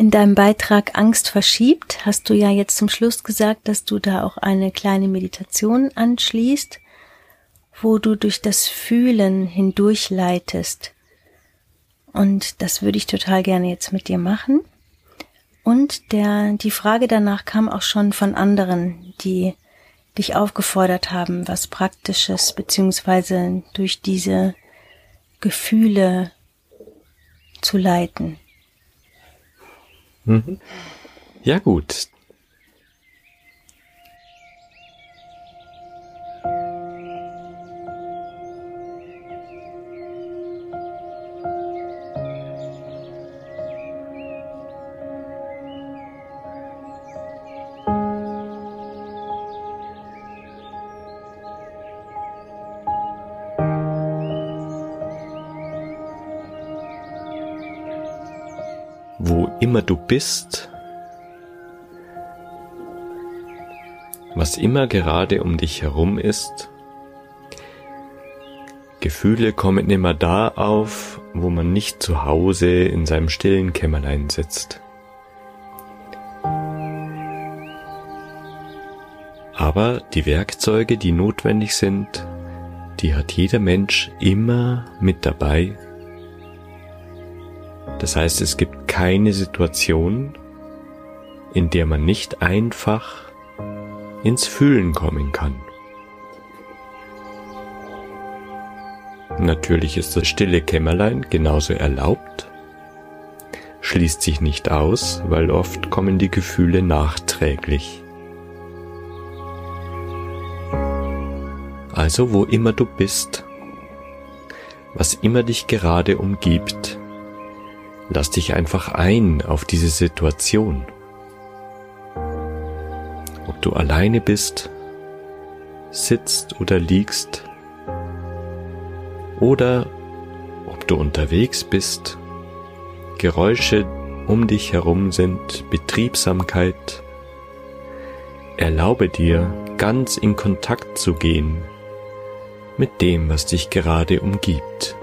In deinem Beitrag Angst verschiebt hast du ja jetzt zum Schluss gesagt, dass du da auch eine kleine Meditation anschließt, wo du durch das Fühlen hindurchleitest. Und das würde ich total gerne jetzt mit dir machen. Und der, die Frage danach kam auch schon von anderen, die dich aufgefordert haben, was Praktisches beziehungsweise durch diese Gefühle zu leiten. Mhm. Ja gut, immer du bist, was immer gerade um dich herum ist. Gefühle kommen immer da auf, wo man nicht zu Hause in seinem stillen Kämmerlein sitzt. Aber die Werkzeuge, die notwendig sind, die hat jeder Mensch immer mit dabei das heißt, es gibt keine Situation, in der man nicht einfach ins Fühlen kommen kann. Natürlich ist das stille Kämmerlein genauso erlaubt, schließt sich nicht aus, weil oft kommen die Gefühle nachträglich. Also wo immer du bist, was immer dich gerade umgibt, Lass dich einfach ein auf diese Situation. Ob du alleine bist, sitzt oder liegst, oder ob du unterwegs bist, Geräusche um dich herum sind, Betriebsamkeit. Erlaube dir, ganz in Kontakt zu gehen mit dem, was dich gerade umgibt.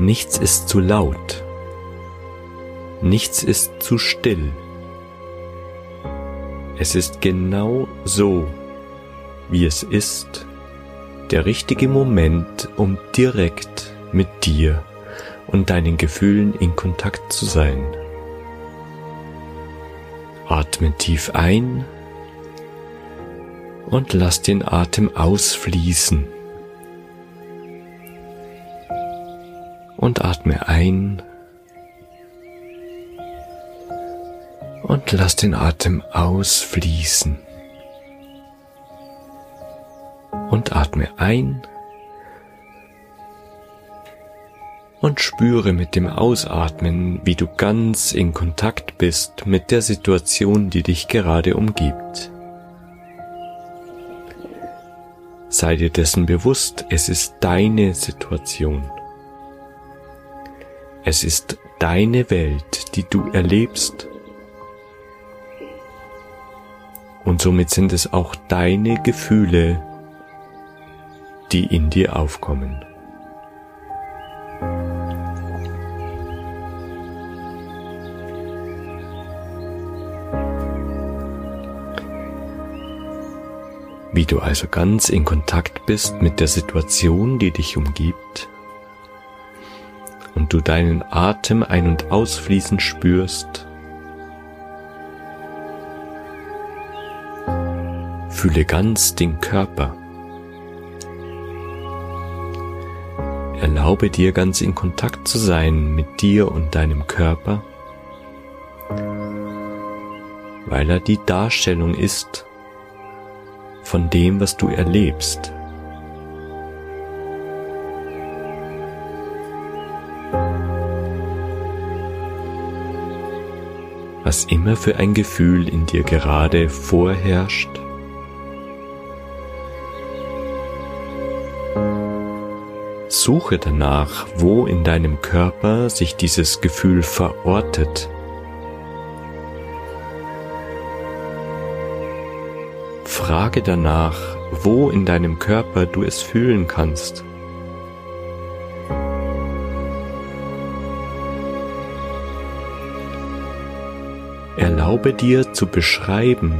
Nichts ist zu laut. Nichts ist zu still. Es ist genau so, wie es ist, der richtige Moment, um direkt mit dir und deinen Gefühlen in Kontakt zu sein. Atme tief ein und lass den Atem ausfließen. Und atme ein und lass den Atem ausfließen und atme ein und spüre mit dem Ausatmen, wie du ganz in Kontakt bist mit der Situation, die dich gerade umgibt. Sei dir dessen bewusst, es ist deine Situation. Es ist deine Welt, die du erlebst. Und somit sind es auch deine Gefühle, die in dir aufkommen. Wie du also ganz in Kontakt bist mit der Situation, die dich umgibt, und du deinen Atem ein- und ausfließen spürst, fühle ganz den Körper. Erlaube dir ganz in Kontakt zu sein mit dir und deinem Körper, weil er die Darstellung ist von dem, was du erlebst. Was immer für ein Gefühl in dir gerade vorherrscht. Suche danach, wo in deinem Körper sich dieses Gefühl verortet. Frage danach, wo in deinem Körper du es fühlen kannst. Erlaube dir zu beschreiben,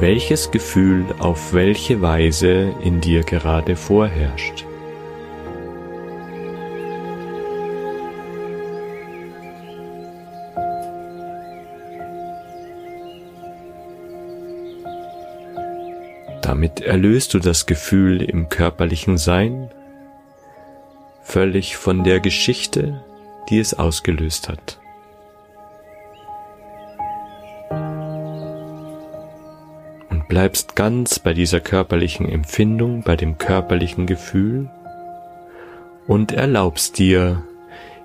welches Gefühl auf welche Weise in dir gerade vorherrscht. Damit erlöst du das Gefühl im körperlichen Sein völlig von der Geschichte, die es ausgelöst hat. Und bleibst ganz bei dieser körperlichen Empfindung, bei dem körperlichen Gefühl und erlaubst dir,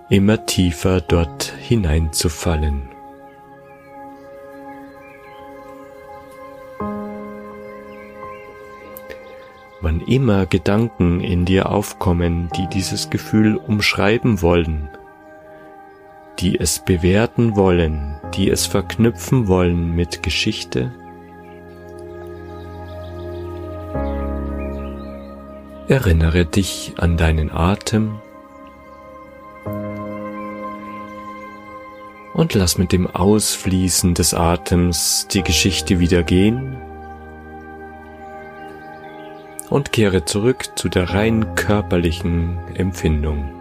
immer tiefer dort hineinzufallen. Wann immer Gedanken in dir aufkommen, die dieses Gefühl umschreiben wollen, die es bewerten wollen, die es verknüpfen wollen mit Geschichte, erinnere dich an deinen Atem und lass mit dem Ausfließen des Atems die Geschichte wieder gehen und kehre zurück zu der rein körperlichen Empfindung.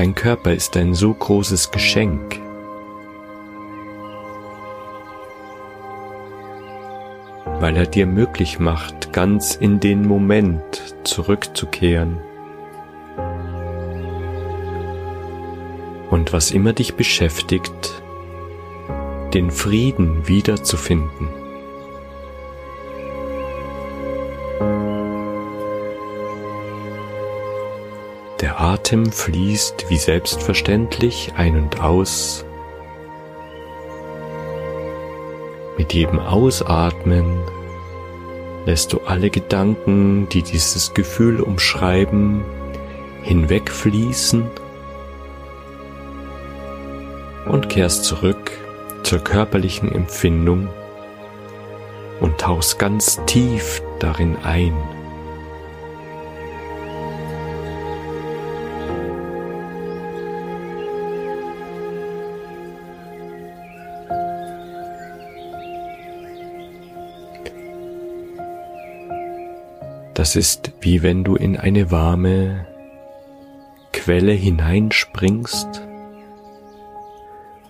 Dein Körper ist ein so großes Geschenk. weil er dir möglich macht, ganz in den Moment zurückzukehren. Und was immer dich beschäftigt, den Frieden wiederzufinden. Atem fließt wie selbstverständlich ein und aus. Mit jedem Ausatmen lässt du alle Gedanken, die dieses Gefühl umschreiben, hinwegfließen und kehrst zurück zur körperlichen Empfindung und tauchst ganz tief darin ein. Das ist wie wenn du in eine warme Quelle hineinspringst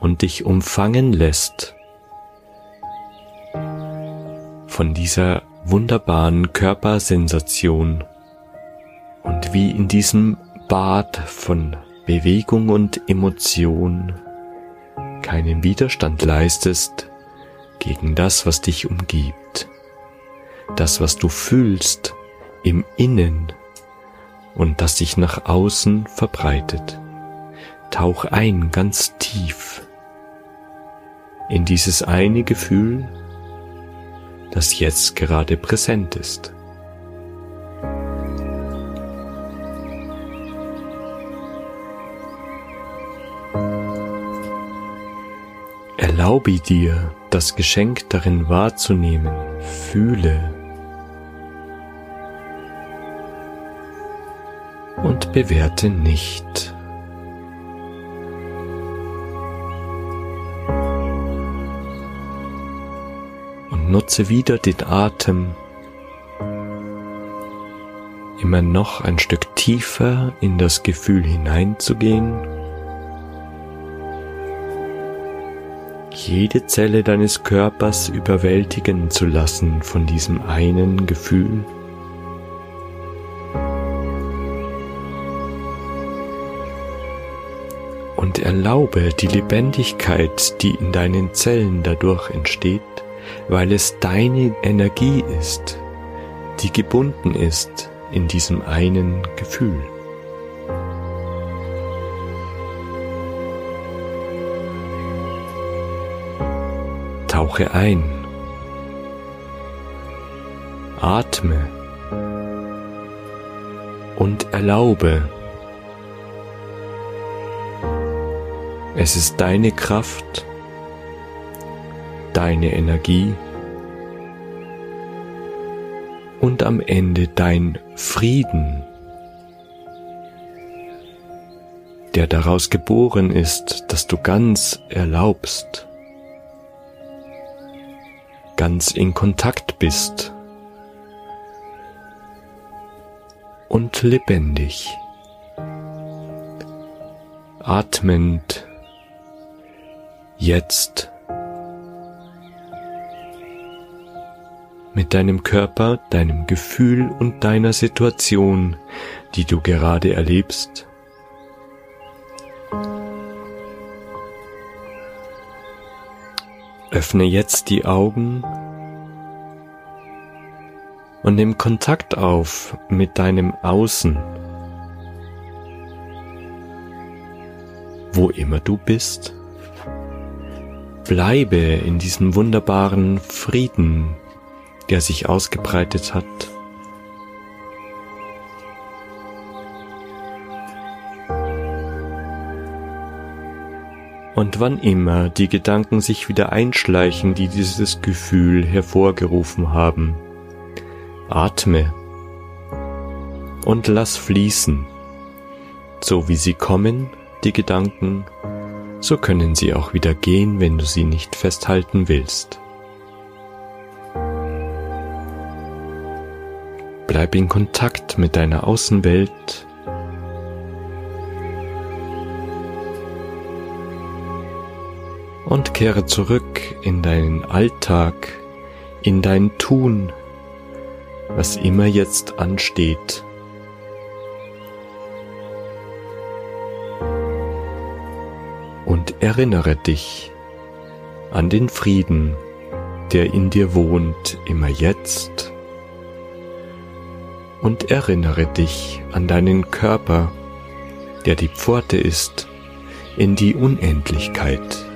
und dich umfangen lässt von dieser wunderbaren Körpersensation. Und wie in diesem Bad von Bewegung und Emotion keinen Widerstand leistest gegen das, was dich umgibt, das, was du fühlst im Innen und das sich nach außen verbreitet. Tauch ein ganz tief in dieses eine Gefühl, das jetzt gerade präsent ist. Erlaube dir, das Geschenk darin wahrzunehmen, fühle und bewerte nicht. nutze wieder den Atem, immer noch ein Stück tiefer in das Gefühl hineinzugehen. Jede Zelle deines Körpers überwältigen zu lassen von diesem einen Gefühl. Erlaube die Lebendigkeit, die in deinen Zellen dadurch entsteht, weil es deine Energie ist, die gebunden ist in diesem einen Gefühl. Tauche ein, atme und erlaube. Es ist deine Kraft, deine Energie und am Ende dein Frieden, der daraus geboren ist, dass du ganz erlaubst, ganz in Kontakt bist und lebendig, atmend jetzt mit deinem Körper, deinem Gefühl und deiner Situation, die du gerade erlebst. Öffne jetzt die Augen und nimm Kontakt auf mit deinem Außen. Wo immer du bist, bleibe in diesem wunderbaren Frieden, der sich ausgebreitet hat. Und wann immer die Gedanken sich wieder einschleichen, die dieses Gefühl hervorgerufen haben, atme und lass fließen. So wie sie kommen, die Gedanken, so können sie auch wieder gehen, wenn du sie nicht festhalten willst. Bleib in Kontakt mit deiner Außenwelt. Und kehre zurück in deinen Alltag, in dein Tun, was immer jetzt ansteht. Erinnere dich an den Frieden, der in dir wohnt, immer jetzt und erinnere dich an deinen Körper, der die Pforte ist in die Unendlichkeit.